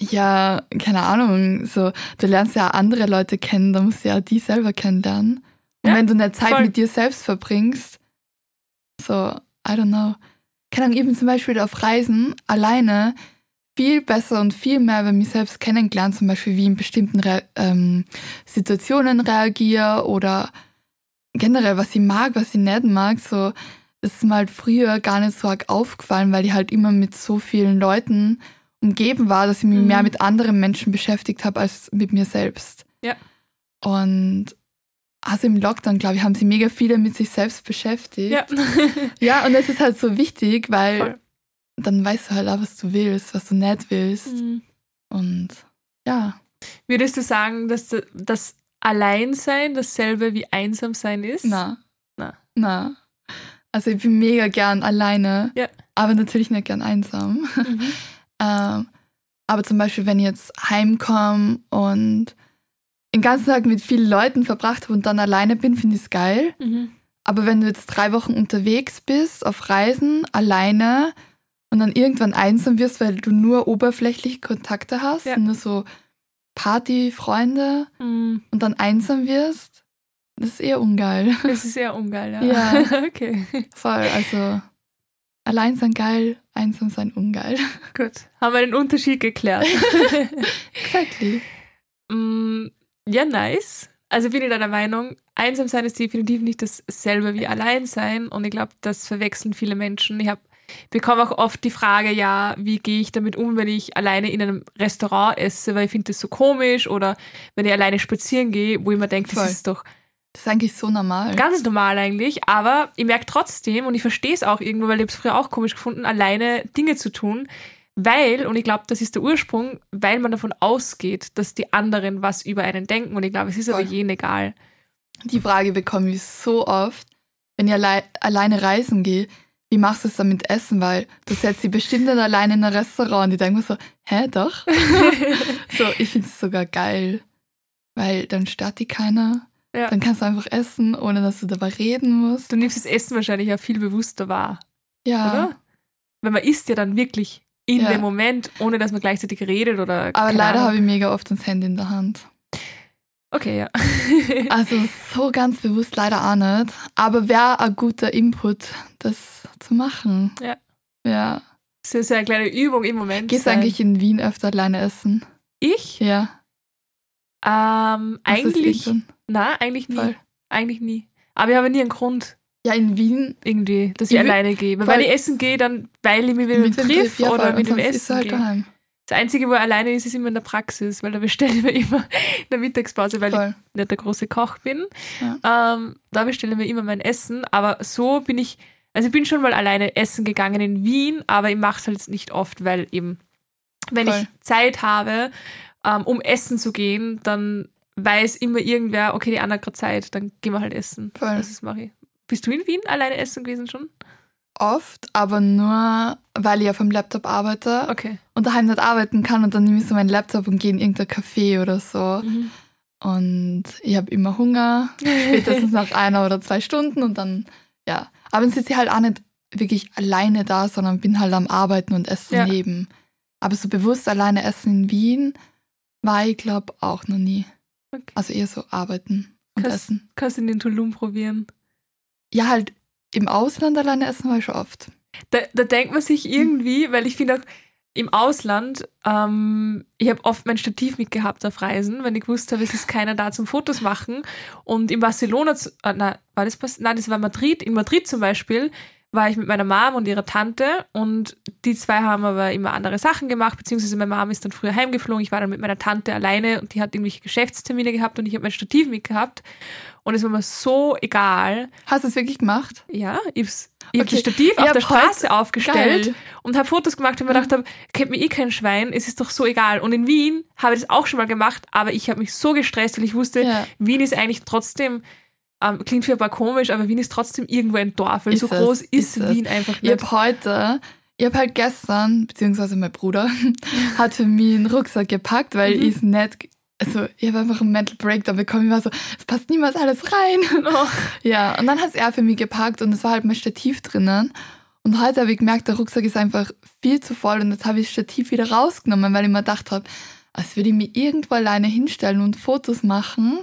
ja, keine Ahnung, so, du lernst ja andere Leute kennen, da musst du ja die selber kennenlernen. Und Ja, wenn du eine Zeit voll. mit dir selbst verbringst, so, I don't know. Keine Ahnung, eben zum Beispiel auf Reisen alleine viel besser und viel mehr über mich selbst kennengelernt, zum Beispiel wie ich in bestimmten Re ähm, Situationen reagiere oder generell, was ich mag, was ich nicht mag, so, das ist mir halt früher gar nicht so arg aufgefallen, weil ich halt immer mit so vielen Leuten umgeben war, dass ich mich Mhm. mehr mit anderen Menschen beschäftigt habe als mit mir selbst. Ja. Und also im Lockdown, glaube ich, haben sich mega viele mit sich selbst beschäftigt. Ja. Ja, und es ist halt so wichtig, weil Voll. Dann weißt du halt auch, was du willst, was du nicht willst. Mhm. Und ja, Würdest du sagen, dass das- Alleinsein dasselbe wie Einsamsein ist? na. Na. Na. Also ich bin mega gern alleine, Ja. aber natürlich nicht gern einsam. Mhm. Ähm, aber zum Beispiel, wenn ich jetzt heimkomme und den ganzen Tag mit vielen Leuten verbracht habe und dann alleine bin, finde ich es geil. Mhm. Aber wenn du jetzt drei Wochen unterwegs bist, auf Reisen, alleine und dann irgendwann einsam wirst, weil du nur oberflächliche Kontakte hast, Ja. nur so Partyfreunde Mhm. und dann einsam wirst, das ist eher ungeil. Das ist sehr ungeil, ja. Ja. okay, Voll, also allein sein geil, einsam sein ungeil. gut. Haben wir den Unterschied geklärt. Exactly. Mm, ja, nice. Also bin ich deiner Meinung, einsam sein ist definitiv nicht dasselbe wie allein sein und ich glaube, das verwechseln viele Menschen. Ich habe bekomme auch oft die Frage, ja, wie gehe ich damit um, wenn ich alleine in einem Restaurant esse, weil ich finde das so komisch oder wenn ich alleine spazieren gehe, wo ich mir denke, das ist doch Das ist eigentlich so normal. ganz normal eigentlich, aber ich merke trotzdem und ich verstehe es auch irgendwo, weil ich es früher auch komisch gefunden, alleine Dinge zu tun, weil, und ich glaube, das ist der Ursprung, weil man davon ausgeht, dass die anderen was über einen denken und ich glaube, es ist aber Voll. jeden egal. Die Frage bekomme ich so oft, wenn ich alle alleine reisen gehe. Wie machst du es dann mit Essen? Weil du setzt sie bestimmt nicht alleine in ein Restaurant und die denken mir so, hä, doch? so, ich finde es sogar geil, weil dann stört die keiner. Ja. Dann kannst du einfach essen, ohne dass du dabei reden musst. Du nimmst das Essen wahrscheinlich auch viel bewusster wahr, Ja, oder? Weil man isst ja dann wirklich in Ja. dem Moment, ohne dass man gleichzeitig redet oder. aber leider habe ich mega oft das Handy in der Hand. Okay, ja. Also so ganz bewusst leider auch nicht. Aber wäre ein guter Input, das zu machen. Ja. Ja. Das ist ja eine kleine Übung im Moment. Gehst du eigentlich in Wien öfter alleine essen? Ich? Ja. Ähm, Was ist eigentlich. Wien Na, eigentlich nie. Voll. Eigentlich nie. Aber ich habe nie einen Grund, Ja, in Wien irgendwie, dass ich, Ich alleine gehe. Weil. Wenn ich essen gehe, dann weil ich mich mit, mit dem ja, oder mit dem ist Essen er halt gehe. daheim. Das Einzige, wo er alleine ist, ist immer in der Praxis, weil da bestelle ich mir immer in der Mittagspause, weil Voll. ich nicht der große Koch bin. Ja. Ähm, da bestelle ich mir immer mein Essen. Aber so bin ich, also ich bin schon mal alleine essen gegangen in Wien, aber ich mache es halt nicht oft, weil eben, wenn Voll. ich Zeit habe, ähm, um essen zu gehen, dann weiß immer irgendwer, okay, die andere hat gerade Zeit, dann gehen wir halt essen. Voll. Das ist mache ich. Bist du in Wien alleine essen gewesen schon? Oft, aber nur, weil ich auf dem Laptop arbeite Okay. und daheim nicht arbeiten kann und dann nehme ich so meinen Laptop und gehe in irgendein Café oder so. Mhm. Und ich habe immer Hunger, spätestens nach einer oder zwei Stunden und dann, ja. Aber dann sitze ich halt auch nicht wirklich alleine da, sondern bin halt am Arbeiten und esse Ja. daneben. Aber so bewusst alleine essen in Wien war ich, glaube auch noch nie. Okay. Also eher so arbeiten und Krass. essen. Kannst du den Tulum probieren? Ja, halt im Ausland alleine essen war ich schon oft. Da, da denkt man sich irgendwie, weil ich finde auch im Ausland, ähm, ich habe oft mein Stativ mitgehabt auf Reisen, wenn ich gewusst habe, es ist keiner da zum Fotos machen. Und in Barcelona, äh, na, war das, nein, das war Madrid. In Madrid zum Beispiel war ich mit meiner Mom und ihrer Tante und die zwei haben aber immer andere Sachen gemacht, beziehungsweise meine Mom ist dann früher heimgeflogen. Ich war dann mit meiner Tante alleine und die hat irgendwelche Geschäftstermine gehabt und ich habe mein Stativ mitgehabt. Und es war mir so egal. Hast du es wirklich gemacht? Ja, ich hab's- ich habe Okay. das Stativ Ich auf der Straße aufgestellt Geil. und habe Fotos gemacht und mir gedacht habe, kennt mir eh kein Schwein, es ist doch so egal. Und in Wien habe ich das auch schon mal gemacht, aber ich habe mich so gestresst, weil ich wusste, Ja. Wien ist eigentlich trotzdem, ähm, klingt für ein paar komisch, aber Wien ist trotzdem irgendwo ein Dorf, weil Ist so es, groß ist, ist es. Wien einfach Ich nicht. habe heute, ich habe halt gestern, beziehungsweise mein Bruder, hat für mich einen Rucksack gepackt, weil Mhm. ich es nicht, also ich habe einfach einen Mental Breakdown bekommen. Ich war so, es passt niemals alles rein. Oh, Ja, und dann hat es er für mich gepackt und es war halt mein Stativ drinnen. Und heute habe ich gemerkt, der Rucksack ist einfach viel zu voll und jetzt habe ich das Stativ wieder rausgenommen, weil ich mir gedacht habe, als würde ich mich irgendwo alleine hinstellen und Fotos machen.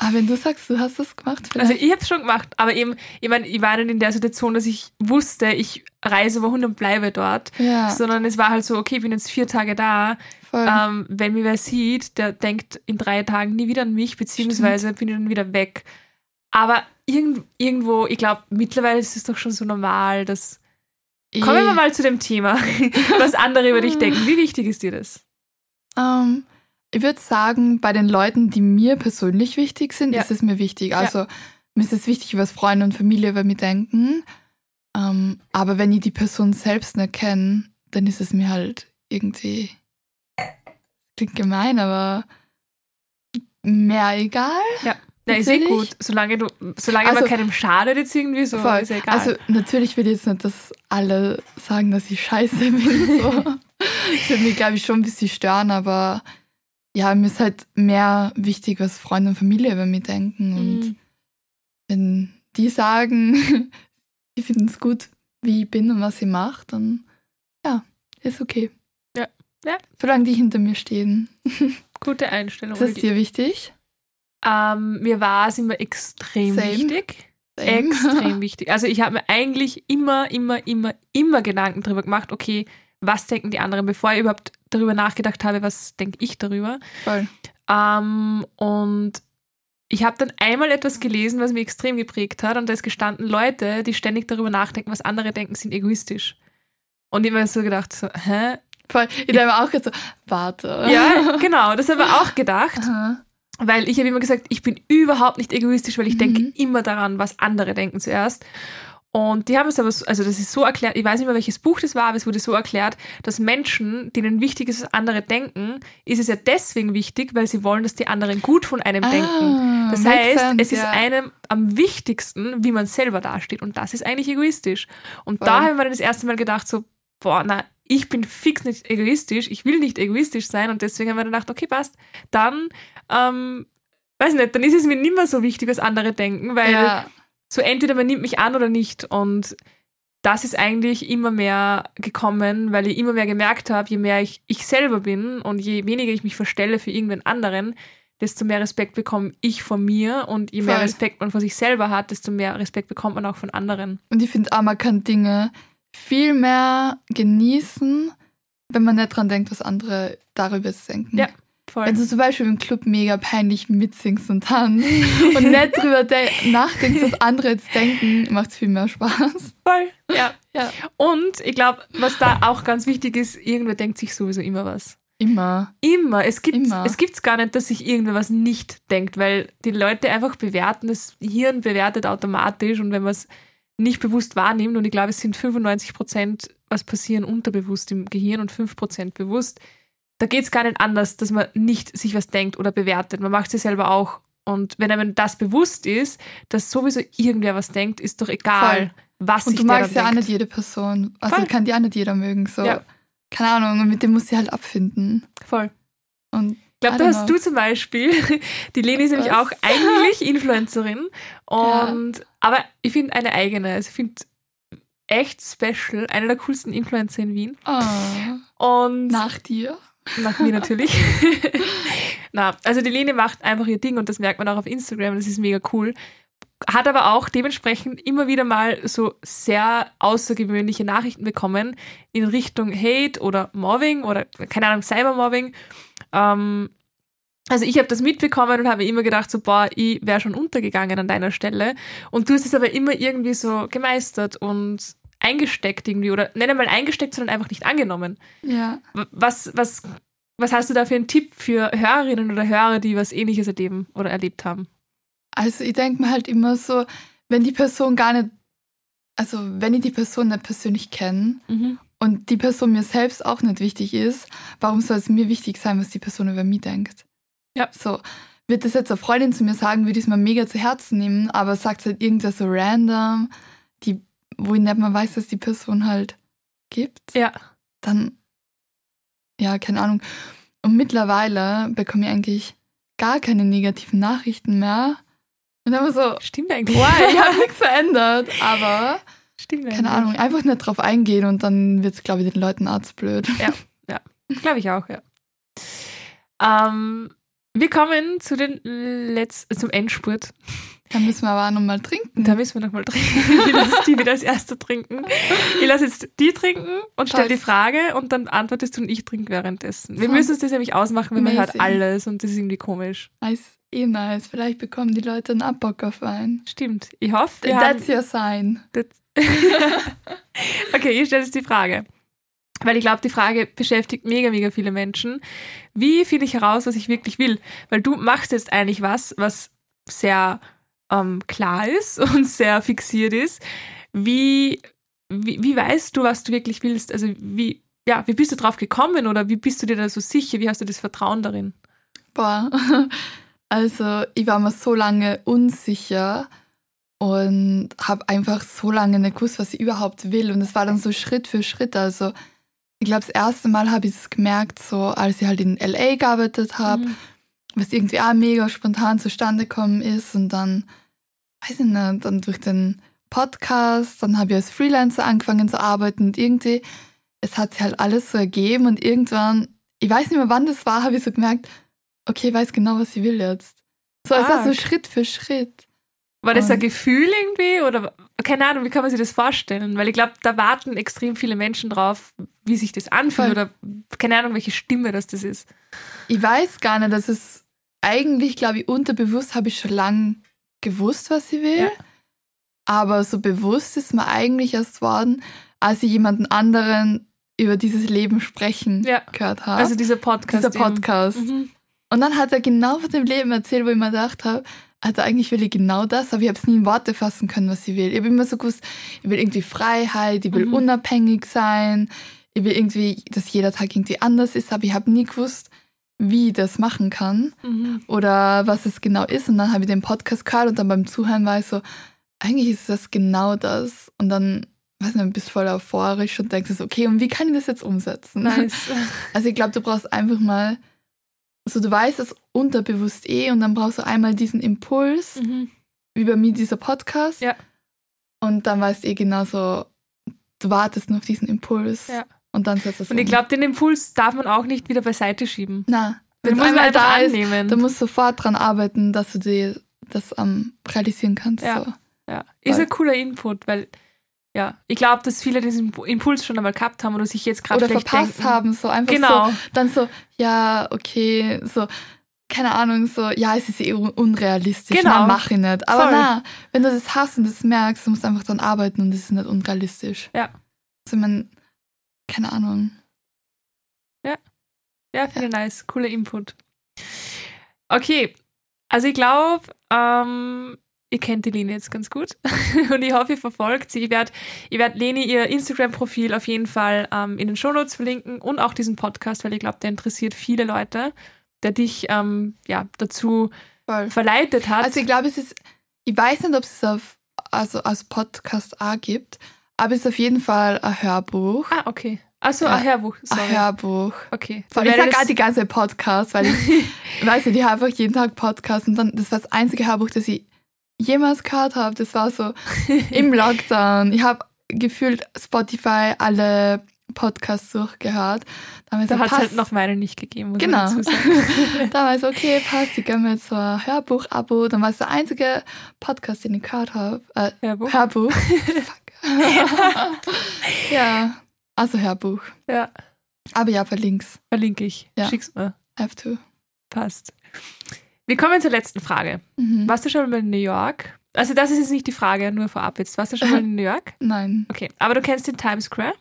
Aber wenn du sagst, du hast das gemacht, also vielleicht. ich habe es schon gemacht, aber eben, ich meine, ich war nicht in der Situation, dass ich wusste, ich reise wohin und bleibe dort, ja, sondern es war halt so, okay, ich bin jetzt vier Tage da. Ähm, wenn mir wer sieht, der denkt in drei Tagen nie wieder an mich, beziehungsweise bin ich dann wieder weg. Aber irgend, irgendwo, ich glaube, mittlerweile ist es doch schon so normal, dass. Kommen wir mal zu dem Thema, was andere über dich denken. Wie wichtig ist dir das? Ähm, ich würde sagen, bei den Leuten, die mir persönlich wichtig sind, Ja. ist es mir wichtig. Also mir ist es wichtig, was Freunde und Familie über mich denken. Ähm, aber wenn ich die Person selbst nicht kenne, dann ist es mir halt irgendwie klingt gemein, aber mehr egal. Ja, ist eh gut. Solange, du, solange man Also- keinem schadet jetzt irgendwie, so Voll. ist ja egal. Also natürlich will ich jetzt nicht, dass alle sagen, dass ich scheiße bin. So. das würde mich, glaube ich, schon ein bisschen stören, aber ja, mir ist halt mehr wichtig, was Freunde und Familie über mich denken. Und Mhm. wenn die sagen, die finden es gut, wie ich bin und was ich mache, dann ja, ist okay. Ja. Ja. Solange die hinter mir stehen. Gute Einstellung. Ist das dir wichtig? ähm, mir war es immer extrem Same. wichtig. Same. Extrem wichtig. Also ich habe mir eigentlich immer, immer, immer, immer Gedanken darüber gemacht, okay, was denken die anderen, bevor ich überhaupt darüber nachgedacht habe, was denke ich darüber. Voll. Ähm, und ich habe dann einmal etwas gelesen, was mich extrem geprägt hat, und da ist gestanden, Leute, die ständig darüber nachdenken, was andere denken, sind egoistisch. Und ich habe mir so gedacht, so, hä? Voll. Ich denke mir auch so, warte. Ja, genau, das habe ich auch gedacht. Aha. Weil ich habe immer gesagt, ich bin überhaupt nicht egoistisch, weil ich denke Mhm. immer daran, was andere denken zuerst. Und die haben es aber, so, also das ist so erklärt, ich weiß nicht mehr, welches Buch das war, aber es wurde so erklärt, dass Menschen, denen wichtig ist, was andere denken, ist es ja deswegen wichtig, weil sie wollen, dass die anderen gut von einem Ah, denken. Das heißt, sense, es ist ja. einem am wichtigsten, wie man selber dasteht. Und das ist eigentlich egoistisch. Und Voll. da habe ich mir dann das erste Mal gedacht, so, boah, na, ich bin fix nicht egoistisch, ich will nicht egoistisch sein. Und deswegen haben wir gedacht, okay, passt. Dann, ähm, weiß nicht, dann ist es mir nicht mehr so wichtig, was andere denken, weil ja, so entweder man nimmt mich an oder nicht. Und das ist eigentlich immer mehr gekommen, weil ich immer mehr gemerkt habe, je mehr ich ich selber bin und je weniger ich mich verstelle für irgendwen anderen, desto mehr Respekt bekomme ich von mir und je mehr Voll. Respekt man vor sich selber hat, desto mehr Respekt bekommt man auch von anderen. und ich finde auch, man kann Dinge viel mehr genießen, wenn man nicht dran denkt, was andere darüber denken. Ja, Voll. Wenn du zum Beispiel im Club mega peinlich mitsingst und tanzt und nicht drüber de- nachdenkst, was andere jetzt denken, macht es viel mehr Spaß. Voll. Ja. Ja. Und ich glaube, was da auch ganz wichtig ist, irgendwer denkt sich sowieso immer was. Immer. Immer. Es gibt Immer. es gibt's gar nicht, dass sich irgendwer was nicht denkt, weil die Leute einfach bewerten, das Hirn bewertet automatisch und wenn man es nicht bewusst wahrnimmt, und ich glaube, es sind 95 Prozent, was passieren unterbewusst im Gehirn und 5 Prozent bewusst, da geht es gar nicht anders, dass man nicht sich was denkt oder bewertet. Man macht es selber auch. Und wenn einem das bewusst ist, dass sowieso irgendwer was denkt, ist doch egal, Voll. was Und du magst ja auch denkt. nicht jede Person. Also Voll. kann die auch nicht jeder mögen. So, Ja. keine Ahnung, und mit dem muss sie halt abfinden. Voll. Und Ich glaube, da hast know. du zum Beispiel, die Leni ist nämlich auch eigentlich Influencerin und aber ich finde eine eigene, also ich finde echt special, eine der coolsten Influencer in Wien oh, und nach dir. Nach mir natürlich. Na, also die Leni macht einfach ihr Ding und das merkt man auch auf Instagram, das ist mega cool. Hat aber auch dementsprechend immer wieder mal so sehr außergewöhnliche Nachrichten bekommen in Richtung Hate oder Mobbing oder keine Ahnung, Cybermobbing. Ähm, also ich habe das mitbekommen und habe immer gedacht, so, boah, ich wäre schon untergegangen an deiner Stelle. Und du hast es aber immer irgendwie so gemeistert und eingesteckt irgendwie oder nicht einmal eingesteckt, sondern einfach nicht angenommen. Ja. Was, was, was hast du da für einen Tipp für Hörerinnen oder Hörer, die was ähnliches erleben oder erlebt haben? Also ich denke mir halt immer so, wenn die Person gar nicht, also wenn ich die Person nicht persönlich kenne und die Person mir selbst auch nicht wichtig ist, warum soll es mir wichtig sein, was die Person über mich denkt? Ja. So, wird das jetzt eine Freundin zu mir sagen, würde ich es mir mega zu Herzen nehmen, aber sagt halt irgendwas so random, wo ich nicht mal weiß, dass die Person halt gibt, Ja. dann, ja, keine Ahnung. Und mittlerweile bekomme ich eigentlich gar keine negativen Nachrichten mehr. Und dann war so, Stimmt eigentlich. wow, ich habe nichts verändert, aber Stimmt eigentlich. keine Ahnung, einfach nicht drauf eingehen und dann wird es, glaube ich, den Leuten arztblöd. Glaube ich auch, ja. Ähm, wir kommen zu den Letz zum Endspurt. Dann müssen wir aber auch nochmal trinken. Da müssen wir nochmal trinken. Ich lasse die wieder als Erster trinken. Ich lasse jetzt die trinken und stelle die. Frage und dann antwortest du und ich trinke währenddessen. Wir müssen uns das nämlich ausmachen, weil man hört alles und das ist irgendwie komisch. Nice, eh nice. Vielleicht bekommen die Leute einen Abbock auf Wein. Stimmt. Ich hoffe, wir haben, That's your sign. Okay, ich stelle jetzt die Frage. Weil ich glaube, die Frage beschäftigt mega, mega viele Menschen. Wie finde ich heraus, was ich wirklich will? Weil du machst jetzt eigentlich was, was sehr ähm, klar ist und sehr fixiert ist. Wie, wie, wie weißt du, was du wirklich willst? Also wie, ja, wie bist du drauf gekommen oder wie bist du dir da so sicher? Wie hast du das Vertrauen darin? Boah. Also, ich war mir so lange unsicher und habe einfach so lange nicht gewusst, was ich überhaupt will. Und es war dann so Schritt für Schritt. Also, ich glaube, das erste Mal habe ich es gemerkt, so als ich halt in LA gearbeitet habe, Mhm. Was irgendwie auch mega spontan zustande gekommen ist. Und dann, weiß ich nicht, dann durch den Podcast, dann habe ich als Freelancer angefangen zu arbeiten und irgendwie, es hat sich halt alles so ergeben und irgendwann, ich weiß nicht mehr wann das war, habe ich so gemerkt, okay, ich weiß genau, was ich will jetzt. So, es war so Arg. Schritt für Schritt. War das ein Gefühl irgendwie oder keine Ahnung, wie kann man sich das vorstellen? Weil ich glaube, da warten extrem viele Menschen drauf, wie sich das anfühlt Voll. oder keine Ahnung, welche Stimme das das ist. Ich weiß gar nicht, dass es eigentlich, glaube ich, unterbewusst habe ich schon lange gewusst, was ich will. Ja. Aber so bewusst ist mir eigentlich erst worden, als ich jemanden anderen über dieses Leben sprechen Ja. gehört habe. Also dieser Podcast. dieser. Podcast. Mhm. Und dann hat er genau von dem Leben erzählt, wo ich mir gedacht habe, also eigentlich will ich genau das, aber ich habe es nie in Worte fassen können, was ich will. Ich habe immer so gewusst, ich will irgendwie Freiheit, ich will Mhm. unabhängig sein, ich will irgendwie, dass jeder Tag irgendwie anders ist, aber ich habe nie gewusst, wie das machen kann Mhm. oder was es genau ist. Und dann habe ich den Podcast gehört und dann beim Zuhören war ich so, eigentlich ist das genau das. Und dann, weiß nicht, bist voll euphorisch und denkst so, okay, und wie kann ich das jetzt umsetzen? Nice. Also ich glaube, du brauchst einfach mal, also du weißt es unterbewusst eh und dann brauchst du einmal diesen Impuls, Mhm. wie bei mir dieser Podcast. Ja. Und dann weißt du eh genauso, du wartest nur auf diesen Impuls Ja. Und dann setzt es Und ich um. glaube, den Impuls darf man auch nicht wieder beiseite schieben. Na, Den muss man einfach da ist, annehmen. du musst sofort dran arbeiten, dass du dir das ähm, realisieren kannst. Ja. So. Ja, ist ein cooler Input, weil ja, ich glaube, dass viele diesen Impuls schon einmal gehabt haben oder sich jetzt gerade verpasst denken. haben, so einfach Genau. so, dann so, ja, okay, so, keine Ahnung, so, ja, es ist eh un unrealistisch, Genau. na, mach ich nicht. Aber Voll. na, wenn du das hast und das merkst, du musst einfach dran arbeiten und es ist nicht unrealistisch. Ja. Also, ich mein, keine Ahnung. Ja, finde ich nice. Cooler Input. Okay, also ich glaube, ähm, ihr kennt die Leni jetzt ganz gut und ich hoffe, ihr verfolgt sie. Ich werde ich werd Leni ihr Instagram-Profil auf jeden Fall ähm, in den Shownotes verlinken und auch diesen Podcast, weil ich glaube, der interessiert viele Leute, der dich ähm, ja, dazu Voll. verleitet hat. Also, ich glaube, es ist, ich weiß nicht, ob es auf, also als Podcast auch gibt, aber es ist auf jeden Fall ein Hörbuch. ah, okay. Achso, Ja. ein Hörbuch. Sorry. Ein Hörbuch. Okay. Voll, Dann ich werde sag auch die ganze Podcast, weil ich, weiß nicht, ich habe einfach jeden Tag Podcast und dann, das war das einzige Hörbuch, das ich jemals gehört habe. Das war so im Lockdown. Ich habe gefühlt Spotify alle Podcasts durchgehört. Da so, hat es halt noch meine nicht gegeben, Genau. man dazu sagen. da war ich so, okay, passt, ich gönne mir jetzt so ein Hörbuch-Abo. Dann war es der einzige Podcast, den ich gehört habe. Äh, Hörbuch. Hörbuch. Ja, also Hörbuch. Ja, Aber ja, verlink's. verlinke ich. Ja. Schick's mir. Have to. Passt. Wir kommen zur letzten Frage. Mhm. Warst du schon mal in New York? Also das ist jetzt nicht die Frage, nur vorab jetzt. Warst du schon mal in New York? Nein. Okay, aber du kennst den Times Square?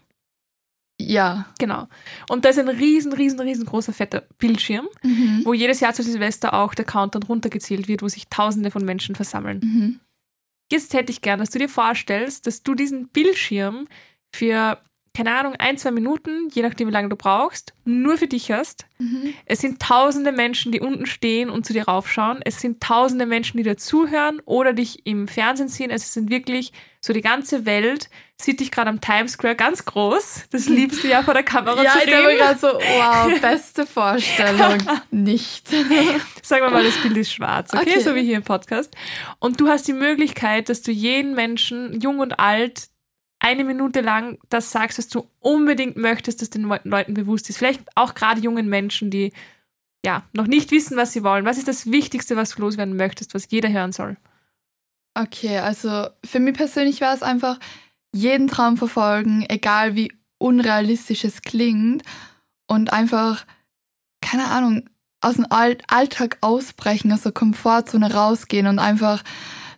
Ja. Genau. Und da ist ein riesen, riesen, riesengroßer fetter Bildschirm, Mhm. wo jedes Jahr zu Silvester auch der Countdown runtergezählt wird, wo sich tausende von Menschen versammeln. Mhm. Jetzt hätte ich gern, dass du dir vorstellst, dass du diesen Bildschirm für, keine Ahnung, ein, zwei Minuten, je nachdem wie lange du brauchst, nur für dich hast. Mhm. Es sind tausende Menschen, die unten stehen und zu dir raufschauen. Es sind tausende Menschen, die dir zuhören oder dich im Fernsehen sehen. Es sind wirklich so die ganze Welt sieht dich gerade am Times Square ganz groß. Das liebst du ja vor der Kamera Ja, zu ich denke mir reden. gerade so, wow, beste Vorstellung. Nicht. Sagen wir mal, das Bild ist schwarz, okay? Okay. So wie hier im Podcast. Und du hast die Möglichkeit, dass du jeden Menschen, jung und alt, eine Minute lang das sagst, was du unbedingt möchtest, dass den Leu- Leuten bewusst ist. Vielleicht auch gerade jungen Menschen, die ja noch nicht wissen, was sie wollen. Was ist das Wichtigste, was du loswerden möchtest, was jeder hören soll? Okay, also für mich persönlich war es einfach, jeden Traum verfolgen, egal wie unrealistisch es klingt und einfach, keine Ahnung, aus dem All Alltag ausbrechen, aus der Komfortzone rausgehen und einfach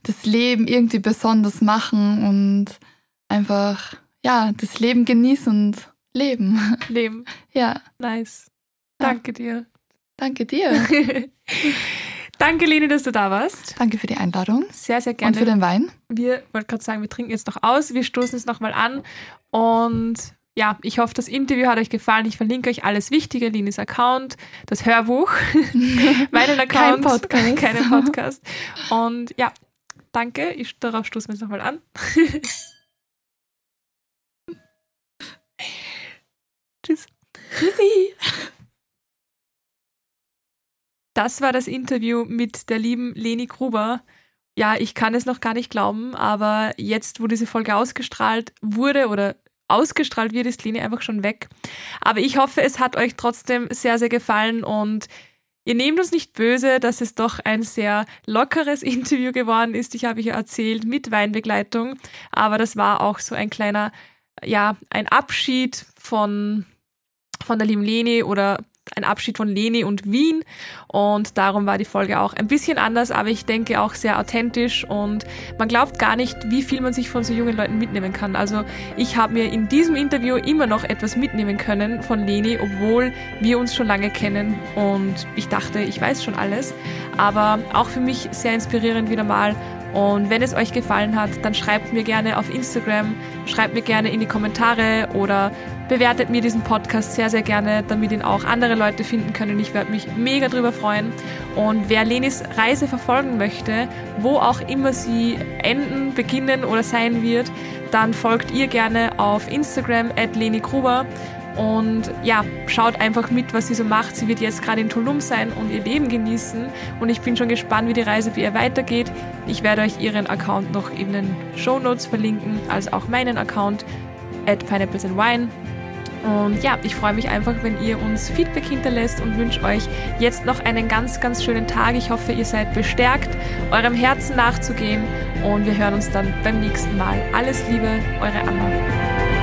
das Leben irgendwie besonders machen und einfach, ja, das Leben genießen und leben. Leben. Ja, Nice. Ja. Danke dir. danke dir. Danke, Leni, dass du da warst. Danke für die Einladung Sehr, sehr und gerne. für den Wein. Wir wollten gerade sagen, wir trinken jetzt noch aus, wir stoßen es nochmal an und ja, ich hoffe, das Interview hat euch gefallen. Ich verlinke euch alles Wichtige, Linis Account, das Hörbuch, meinen Account, Kein Podcast. keinen Podcast. Und ja, danke. Ich, darauf stoßen wir jetzt nochmal an. Tschüss. Tschüssi. Das war das Interview mit der lieben Leni Gruber. Ja, ich kann es noch gar nicht glauben, aber jetzt, wo diese Folge ausgestrahlt wurde oder ausgestrahlt wird, ist Leni einfach schon weg. Aber ich hoffe, es hat euch trotzdem sehr, sehr gefallen und ihr nehmt uns nicht böse, dass es doch ein sehr lockeres Interview geworden ist. Ich habe ja erzählt mit Weinbegleitung, aber das war auch so ein kleiner, ja, ein Abschied von von der lieben Leni oder ein Abschied von Leni und Wien. Und darum war die Folge auch ein bisschen anders, aber ich denke auch sehr authentisch. Und man glaubt gar nicht, wie viel man sich von so jungen Leuten mitnehmen kann. Also ich habe mir in diesem Interview immer noch etwas mitnehmen können von Leni, obwohl wir uns schon lange kennen. Und ich dachte, ich weiß schon alles, aber auch für mich sehr inspirierend wieder mal. Und wenn es euch gefallen hat, dann schreibt mir gerne auf Instagram, schreibt mir gerne in die Kommentare oder bewertet mir diesen Podcast sehr, sehr gerne, damit ihn auch andere Leute finden können. Ich werde mich mega drüber freuen. Und wer Lenis Reise verfolgen möchte, wo auch immer sie enden, beginnen oder sein wird, dann folgt ihr gerne auf Instagram at Leni Gruber. Und ja, schaut einfach mit, was sie so macht. Sie wird jetzt gerade in Tulum sein und ihr Leben genießen. Und ich bin schon gespannt, wie die Reise für ihr weitergeht. Ich werde euch ihren Account noch in den Show Notes verlinken, als auch meinen Account at Pineapples and Wine. Und ja, ich freue mich einfach, wenn ihr uns Feedback hinterlässt und wünsche euch jetzt noch einen ganz, ganz schönen Tag. Ich hoffe, ihr seid bestärkt, eurem Herzen nachzugehen und wir hören uns dann beim nächsten Mal. Alles Liebe, eure Anna.